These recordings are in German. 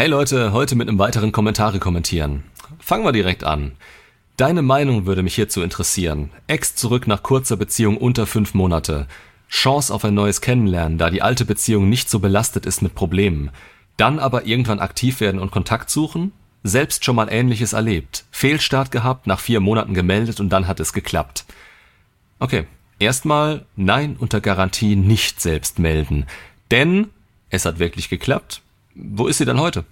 Hey Leute, heute mit einem weiteren Kommentare kommentieren. Fangen wir direkt an. Deine Meinung würde mich hierzu interessieren. Ex zurück nach kurzer Beziehung unter fünf Monate. Chance auf ein neues Kennenlernen, da die alte Beziehung nicht so belastet ist mit Problemen. Dann aber irgendwann aktiv werden und Kontakt suchen? Selbst schon mal Ähnliches erlebt. Fehlstart gehabt, nach vier Monaten gemeldet und dann hat es geklappt. Okay, erstmal nein unter Garantie nicht selbst melden. Denn es hat wirklich geklappt. Wo ist sie dann heute?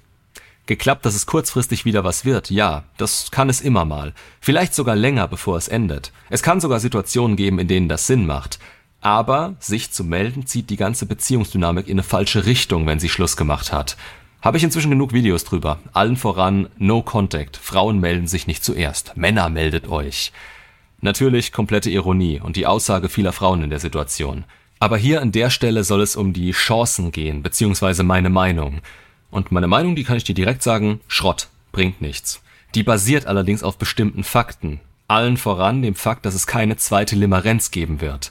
Geklappt, dass es kurzfristig wieder was wird, ja, das kann es immer mal. Vielleicht sogar länger, bevor es endet. Es kann sogar Situationen geben, in denen das Sinn macht. Aber sich zu melden zieht die ganze Beziehungsdynamik in eine falsche Richtung, wenn sie Schluss gemacht hat. Habe ich inzwischen genug Videos drüber. Allen voran No Contact. Frauen melden sich nicht zuerst. Männer meldet euch. Natürlich komplette Ironie und die Aussage vieler Frauen in der Situation. Aber hier an der Stelle soll es um die Chancen gehen, beziehungsweise meine Meinung. Und meine Meinung, die kann ich dir direkt sagen, Schrott, bringt nichts. Die basiert allerdings auf bestimmten Fakten. Allen voran dem Fakt, dass es keine zweite Limerenz geben wird.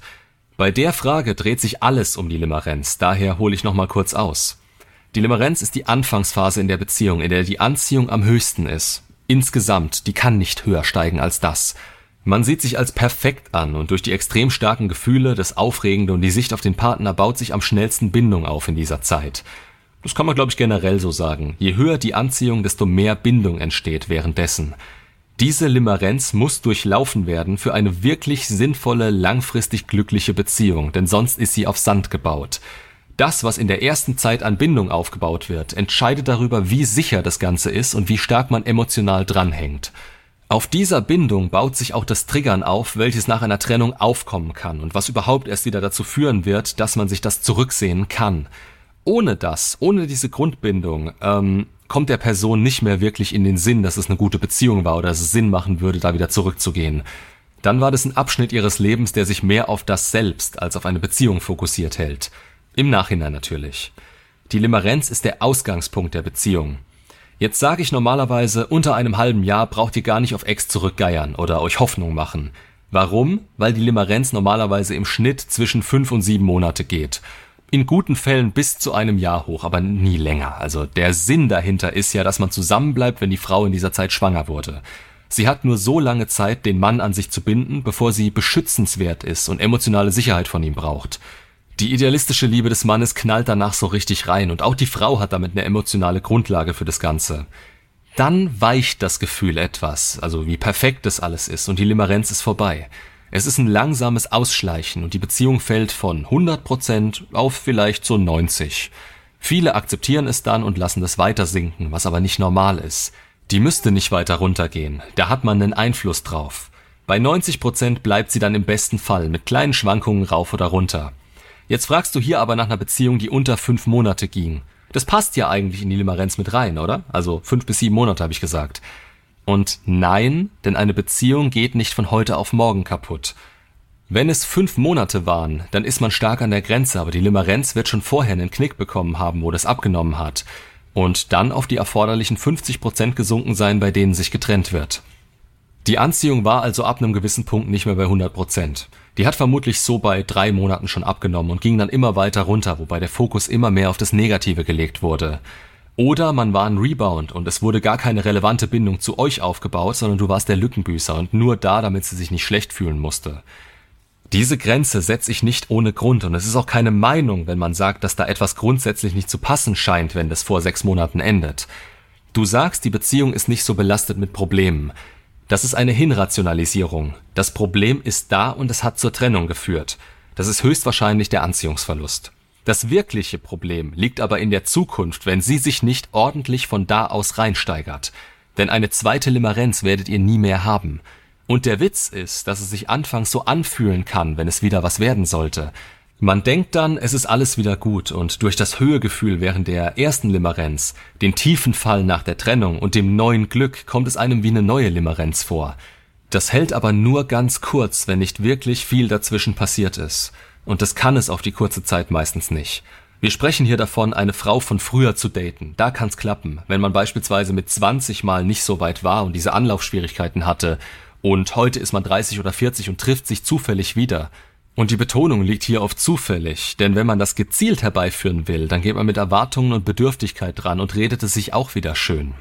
Bei der Frage dreht sich alles um die Limerenz, daher hole ich nochmal kurz aus. Die Limerenz ist die Anfangsphase in der Beziehung, in der die Anziehung am höchsten ist. Insgesamt, die kann nicht höher steigen als das. Man sieht sich als perfekt an und durch die extrem starken Gefühle, das Aufregende und die Sicht auf den Partner baut sich am schnellsten Bindung auf in dieser Zeit. Das kann man glaube ich generell so sagen. Je höher die Anziehung, desto mehr Bindung entsteht währenddessen. Diese Limerenz muss durchlaufen werden für eine wirklich sinnvolle, langfristig glückliche Beziehung, denn sonst ist sie auf Sand gebaut. Das, was in der ersten Zeit an Bindung aufgebaut wird, entscheidet darüber, wie sicher das Ganze ist und wie stark man emotional dranhängt. Auf dieser Bindung baut sich auch das Triggern auf, welches nach einer Trennung aufkommen kann und was überhaupt erst wieder dazu führen wird, dass man sich das zurücksehen kann. Ohne das, ohne diese Grundbindung, ähm, kommt der Person nicht mehr wirklich in den Sinn, dass es eine gute Beziehung war oder dass es Sinn machen würde, da wieder zurückzugehen. Dann war das ein Abschnitt ihres Lebens, der sich mehr auf das Selbst als auf eine Beziehung fokussiert hält. Im Nachhinein natürlich. Die Limerenz ist der Ausgangspunkt der Beziehung. Jetzt sage ich normalerweise, unter einem halben Jahr braucht ihr gar nicht auf Ex zurückgeiern oder euch Hoffnung machen. Warum? Weil die Limerenz normalerweise im Schnitt zwischen fünf und sieben Monate geht in guten Fällen bis zu einem Jahr hoch, aber nie länger. Also der Sinn dahinter ist ja, dass man zusammenbleibt, wenn die Frau in dieser Zeit schwanger wurde. Sie hat nur so lange Zeit, den Mann an sich zu binden, bevor sie beschützenswert ist und emotionale Sicherheit von ihm braucht. Die idealistische Liebe des Mannes knallt danach so richtig rein und auch die Frau hat damit eine emotionale Grundlage für das Ganze. Dann weicht das Gefühl etwas, also wie perfekt das alles ist und die Limerenz ist vorbei. Es ist ein langsames Ausschleichen und die Beziehung fällt von 100% auf vielleicht so 90. Viele akzeptieren es dann und lassen es weiter sinken, was aber nicht normal ist. Die müsste nicht weiter runtergehen, da hat man einen Einfluss drauf. Bei 90% bleibt sie dann im besten Fall mit kleinen Schwankungen rauf oder runter. Jetzt fragst du hier aber nach einer Beziehung, die unter fünf Monate ging. Das passt ja eigentlich in die Limerenz mit rein, oder? Also fünf bis sieben Monate habe ich gesagt. Und nein, denn eine Beziehung geht nicht von heute auf morgen kaputt. Wenn es fünf Monate waren, dann ist man stark an der Grenze, aber die Limerenz wird schon vorher einen Knick bekommen haben, wo das abgenommen hat. Und dann auf die erforderlichen 50 Prozent gesunken sein, bei denen sich getrennt wird. Die Anziehung war also ab einem gewissen Punkt nicht mehr bei 100 Prozent. Die hat vermutlich so bei drei Monaten schon abgenommen und ging dann immer weiter runter, wobei der Fokus immer mehr auf das Negative gelegt wurde. Oder man war ein Rebound und es wurde gar keine relevante Bindung zu euch aufgebaut, sondern du warst der Lückenbüßer und nur da, damit sie sich nicht schlecht fühlen musste. Diese Grenze setze ich nicht ohne Grund und es ist auch keine Meinung, wenn man sagt, dass da etwas grundsätzlich nicht zu passen scheint, wenn das vor sechs Monaten endet. Du sagst, die Beziehung ist nicht so belastet mit Problemen. Das ist eine Hinrationalisierung. Das Problem ist da und es hat zur Trennung geführt. Das ist höchstwahrscheinlich der Anziehungsverlust. Das wirkliche Problem liegt aber in der Zukunft, wenn sie sich nicht ordentlich von da aus reinsteigert. Denn eine zweite Limerenz werdet ihr nie mehr haben. Und der Witz ist, dass es sich anfangs so anfühlen kann, wenn es wieder was werden sollte. Man denkt dann, es ist alles wieder gut und durch das Höhegefühl während der ersten Limerenz, den tiefen Fall nach der Trennung und dem neuen Glück kommt es einem wie eine neue Limerenz vor. Das hält aber nur ganz kurz, wenn nicht wirklich viel dazwischen passiert ist. Und das kann es auf die kurze Zeit meistens nicht. Wir sprechen hier davon, eine Frau von früher zu daten. Da kann's klappen. Wenn man beispielsweise mit 20 Mal nicht so weit war und diese Anlaufschwierigkeiten hatte und heute ist man 30 oder 40 und trifft sich zufällig wieder. Und die Betonung liegt hier auf zufällig, denn wenn man das gezielt herbeiführen will, dann geht man mit Erwartungen und Bedürftigkeit dran und redet es sich auch wieder schön.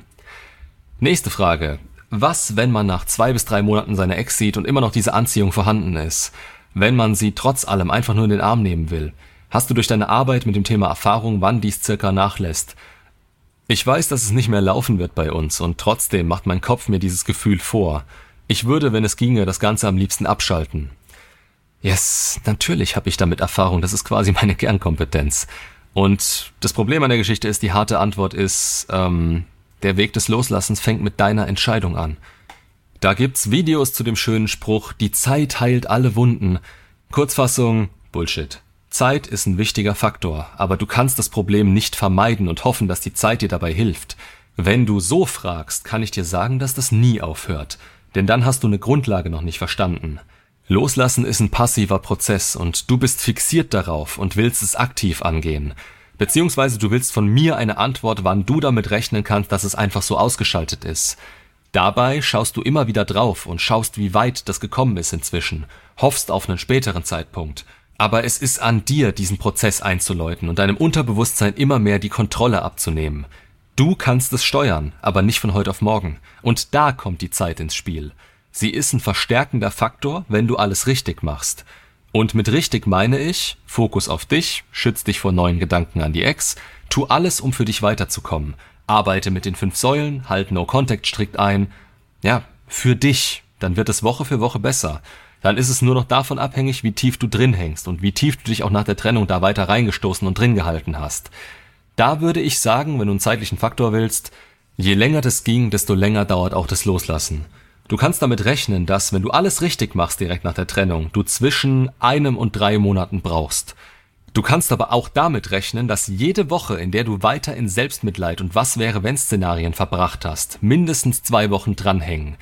Nächste Frage. Was, wenn man nach zwei bis drei Monaten seine Ex sieht und immer noch diese Anziehung vorhanden ist? Wenn man sie trotz allem einfach nur in den Arm nehmen will? Hast du durch deine Arbeit mit dem Thema Erfahrung, wann dies circa nachlässt? Ich weiß, dass es nicht mehr laufen wird bei uns und trotzdem macht mein Kopf mir dieses Gefühl vor. Ich würde, wenn es ginge, das Ganze am liebsten abschalten. Yes, natürlich habe ich damit Erfahrung, das ist quasi meine Kernkompetenz. Und das Problem an der Geschichte ist, die harte Antwort ist, ähm, der Weg des Loslassens fängt mit deiner Entscheidung an. Da gibt's Videos zu dem schönen Spruch, die Zeit heilt alle Wunden. Kurzfassung, Bullshit. Zeit ist ein wichtiger Faktor, aber du kannst das Problem nicht vermeiden und hoffen, dass die Zeit dir dabei hilft. Wenn du so fragst, kann ich dir sagen, dass das nie aufhört. Denn dann hast du eine Grundlage noch nicht verstanden. Loslassen ist ein passiver Prozess und du bist fixiert darauf und willst es aktiv angehen. Beziehungsweise du willst von mir eine Antwort, wann du damit rechnen kannst, dass es einfach so ausgeschaltet ist. Dabei schaust du immer wieder drauf und schaust, wie weit das gekommen ist inzwischen, hoffst auf einen späteren Zeitpunkt. Aber es ist an dir, diesen Prozess einzuläuten und deinem Unterbewusstsein immer mehr die Kontrolle abzunehmen. Du kannst es steuern, aber nicht von heute auf morgen. Und da kommt die Zeit ins Spiel. Sie ist ein verstärkender Faktor, wenn du alles richtig machst. Und mit richtig meine ich, Fokus auf dich, schütz dich vor neuen Gedanken an die Ex, tu alles, um für dich weiterzukommen. Arbeite mit den fünf Säulen, halt No Contact strikt ein. Ja, für dich. Dann wird es Woche für Woche besser. Dann ist es nur noch davon abhängig, wie tief du drin hängst und wie tief du dich auch nach der Trennung da weiter reingestoßen und drin gehalten hast. Da würde ich sagen, wenn du einen zeitlichen Faktor willst, je länger das ging, desto länger dauert auch das Loslassen. Du kannst damit rechnen, dass, wenn du alles richtig machst direkt nach der Trennung, du zwischen einem und drei Monaten brauchst. Du kannst aber auch damit rechnen, dass jede Woche, in der du weiter in Selbstmitleid und was wäre wenn Szenarien verbracht hast, mindestens zwei Wochen dranhängen.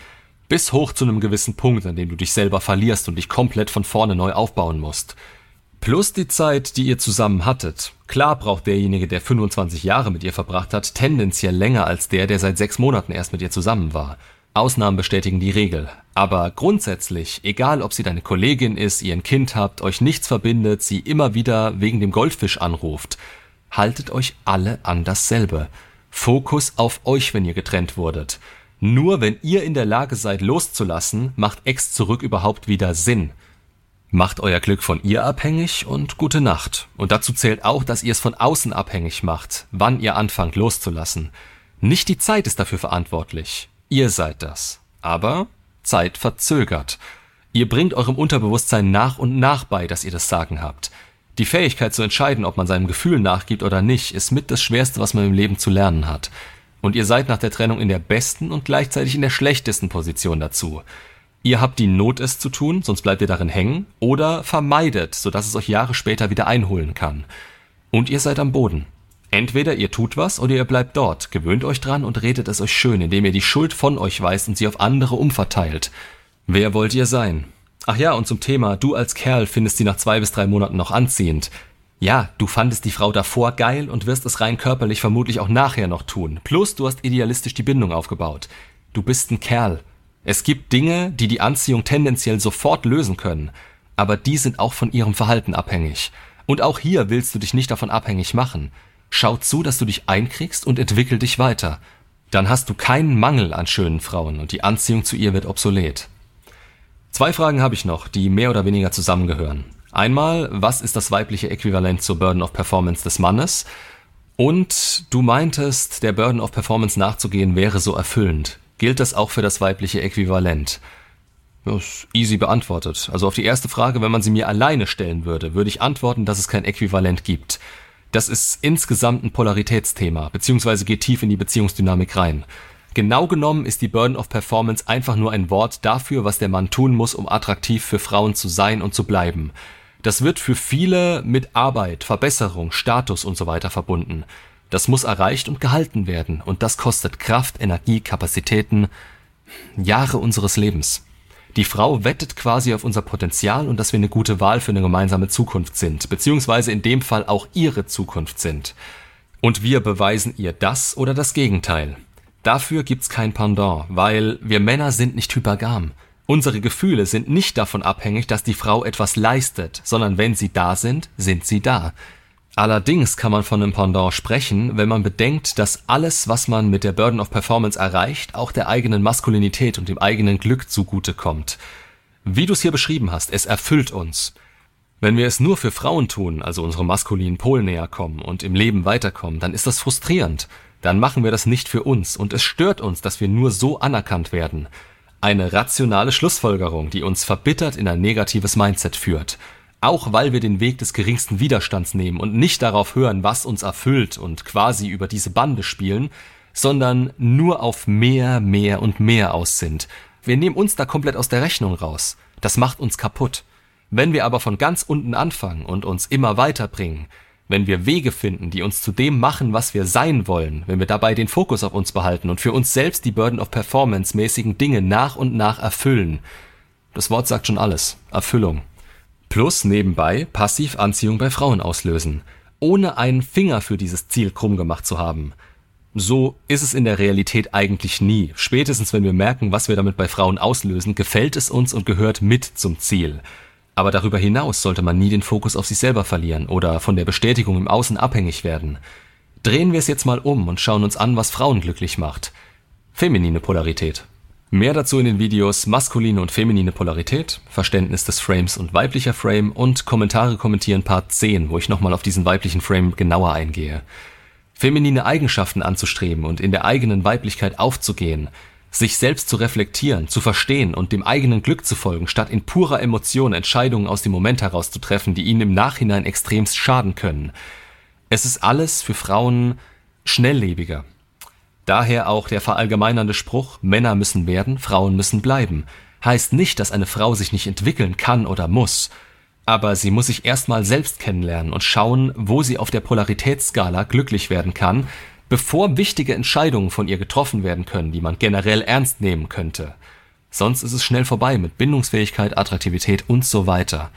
Bis hoch zu einem gewissen Punkt, an dem du dich selber verlierst und dich komplett von vorne neu aufbauen musst. Plus die Zeit, die ihr zusammen hattet. Klar braucht derjenige, der 25 Jahre mit ihr verbracht hat, tendenziell länger als der, der seit sechs Monaten erst mit ihr zusammen war. Ausnahmen bestätigen die Regel. Aber grundsätzlich, egal ob sie deine Kollegin ist, ihr ein Kind habt, euch nichts verbindet, sie immer wieder wegen dem Goldfisch anruft, haltet euch alle an dasselbe. Fokus auf euch, wenn ihr getrennt wurdet. Nur wenn ihr in der Lage seid, loszulassen, macht Ex zurück überhaupt wieder Sinn. Macht euer Glück von ihr abhängig und gute Nacht. Und dazu zählt auch, dass ihr es von außen abhängig macht, wann ihr anfangt loszulassen. Nicht die Zeit ist dafür verantwortlich. Ihr seid das. Aber Zeit verzögert. Ihr bringt eurem Unterbewusstsein nach und nach bei, dass ihr das Sagen habt. Die Fähigkeit zu entscheiden, ob man seinem Gefühl nachgibt oder nicht, ist mit das Schwerste, was man im Leben zu lernen hat. Und ihr seid nach der Trennung in der besten und gleichzeitig in der schlechtesten Position dazu. Ihr habt die Not, es zu tun, sonst bleibt ihr darin hängen, oder vermeidet, sodass es euch Jahre später wieder einholen kann. Und ihr seid am Boden. Entweder ihr tut was oder ihr bleibt dort, gewöhnt euch dran und redet es euch schön, indem ihr die Schuld von euch weist und sie auf andere umverteilt. Wer wollt ihr sein? Ach ja, und zum Thema, du als Kerl findest sie nach zwei bis drei Monaten noch anziehend. Ja, du fandest die Frau davor geil und wirst es rein körperlich vermutlich auch nachher noch tun. Plus, du hast idealistisch die Bindung aufgebaut. Du bist ein Kerl. Es gibt Dinge, die die Anziehung tendenziell sofort lösen können, aber die sind auch von ihrem Verhalten abhängig. Und auch hier willst du dich nicht davon abhängig machen. Schau zu, dass du dich einkriegst und entwickel dich weiter. Dann hast du keinen Mangel an schönen Frauen und die Anziehung zu ihr wird obsolet. Zwei Fragen habe ich noch, die mehr oder weniger zusammengehören. Einmal, was ist das weibliche Äquivalent zur Burden of Performance des Mannes? Und du meintest, der Burden of Performance nachzugehen wäre so erfüllend. Gilt das auch für das weibliche Äquivalent? Das ist easy beantwortet. Also auf die erste Frage, wenn man sie mir alleine stellen würde, würde ich antworten, dass es kein Äquivalent gibt. Das ist insgesamt ein Polaritätsthema, beziehungsweise geht tief in die Beziehungsdynamik rein. Genau genommen ist die Burden of Performance einfach nur ein Wort dafür, was der Mann tun muss, um attraktiv für Frauen zu sein und zu bleiben. Das wird für viele mit Arbeit, Verbesserung, Status und so weiter verbunden. Das muss erreicht und gehalten werden und das kostet Kraft, Energie, Kapazitäten, Jahre unseres Lebens. Die Frau wettet quasi auf unser Potenzial und dass wir eine gute Wahl für eine gemeinsame Zukunft sind, beziehungsweise in dem Fall auch ihre Zukunft sind. Und wir beweisen ihr das oder das Gegenteil. Dafür gibt's kein Pendant, weil wir Männer sind nicht hypergam. Unsere Gefühle sind nicht davon abhängig, dass die Frau etwas leistet, sondern wenn sie da sind, sind sie da. Allerdings kann man von einem Pendant sprechen, wenn man bedenkt, dass alles, was man mit der Burden of Performance erreicht, auch der eigenen Maskulinität und dem eigenen Glück zugutekommt. Wie du es hier beschrieben hast, es erfüllt uns. Wenn wir es nur für Frauen tun, also unserem maskulinen Pol näher kommen und im Leben weiterkommen, dann ist das frustrierend. Dann machen wir das nicht für uns und es stört uns, dass wir nur so anerkannt werden. Eine rationale Schlussfolgerung, die uns verbittert in ein negatives Mindset führt. Auch weil wir den Weg des geringsten Widerstands nehmen und nicht darauf hören, was uns erfüllt und quasi über diese Bande spielen, sondern nur auf mehr, mehr und mehr aus sind. Wir nehmen uns da komplett aus der Rechnung raus. Das macht uns kaputt. Wenn wir aber von ganz unten anfangen und uns immer weiterbringen, wenn wir Wege finden, die uns zu dem machen, was wir sein wollen, wenn wir dabei den Fokus auf uns behalten und für uns selbst die Burden of Performance mäßigen Dinge nach und nach erfüllen. Das Wort sagt schon alles. Erfüllung. Plus nebenbei passiv Anziehung bei Frauen auslösen, ohne einen Finger für dieses Ziel krumm gemacht zu haben. So ist es in der Realität eigentlich nie. Spätestens wenn wir merken, was wir damit bei Frauen auslösen, gefällt es uns und gehört mit zum Ziel. Aber darüber hinaus sollte man nie den Fokus auf sich selber verlieren oder von der Bestätigung im Außen abhängig werden. Drehen wir es jetzt mal um und schauen uns an, was Frauen glücklich macht. Feminine Polarität. Mehr dazu in den Videos Maskuline und feminine Polarität, Verständnis des Frames und weiblicher Frame und Kommentare kommentieren Part 10, wo ich nochmal auf diesen weiblichen Frame genauer eingehe. Feminine Eigenschaften anzustreben und in der eigenen Weiblichkeit aufzugehen, sich selbst zu reflektieren, zu verstehen und dem eigenen Glück zu folgen, statt in purer Emotion Entscheidungen aus dem Moment heraus zu treffen, die ihnen im Nachhinein extremst schaden können. Es ist alles für Frauen schnelllebiger. Daher auch der verallgemeinernde Spruch, Männer müssen werden, Frauen müssen bleiben, heißt nicht, dass eine Frau sich nicht entwickeln kann oder muss, aber sie muss sich erstmal selbst kennenlernen und schauen, wo sie auf der Polaritätsskala glücklich werden kann, bevor wichtige Entscheidungen von ihr getroffen werden können, die man generell ernst nehmen könnte. Sonst ist es schnell vorbei mit Bindungsfähigkeit, Attraktivität und so weiter.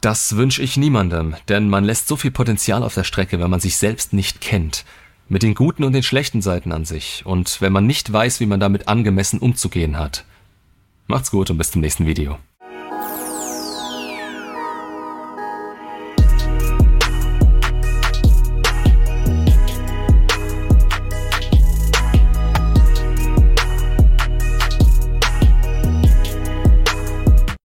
Das wünsche ich niemandem, denn man lässt so viel Potenzial auf der Strecke, wenn man sich selbst nicht kennt. Mit den guten und den schlechten Seiten an sich und wenn man nicht weiß, wie man damit angemessen umzugehen hat. Macht's gut und bis zum nächsten Video.